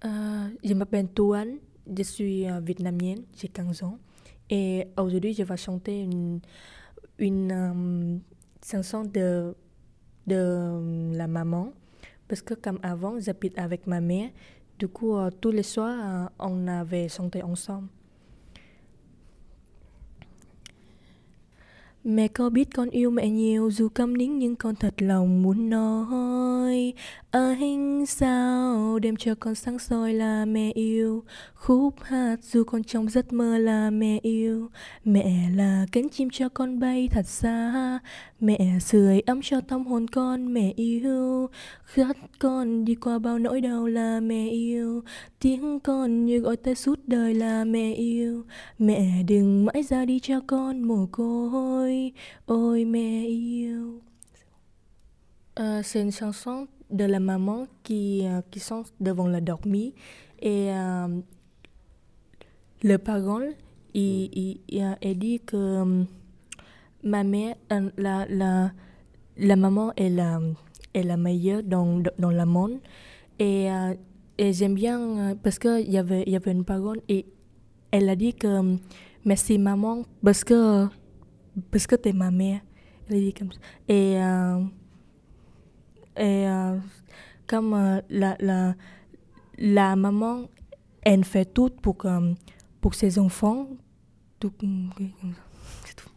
Ờ, je m'appelle Tuan, je suis euh, vietnamienne, j'ai 15 ans. Et aujourd'hui, je vais chanter une, une um, chanson de, de euh, la maman. Parce que comme avant, j'habite avec ma mère. Du coup, euh, tous les soirs, euh, on avait chanté ensemble. Mẹ có biết con yêu mẹ nhiều dù câm nín nhưng con thật lòng muốn nói anh sao? Đêm chờ con sáng soi là mẹ yêu. Khúc hát dù con trong giấc mơ là mẹ yêu. Mẹ là cánh chim cho con bay thật xa. Mẹ sưởi ấm cho tâm hồn con mẹ yêu. Khát con đi qua bao nỗi đau là mẹ yêu. Tiếng con như gọi tới suốt đời là mẹ yêu. Mẹ đừng mãi ra đi cho con mồ côi. Ôi mẹ yêu. Euh, c'est une chanson de la maman qui, euh, qui sont devant le dormi et euh, le parole il, il, il, il dit que euh, ma mère euh, la, la, la maman est la, est la meilleure dans, dans le monde et, euh, et j'aime bien euh, parce qu'il y avait, y avait une parole et elle a dit que euh, merci maman parce que parce que t'es ma mère. Elle a dit comme ça. Et euh, et euh, comme euh, la, la, la maman, elle fait tout pour, pour ses enfants. Tout, comme ça.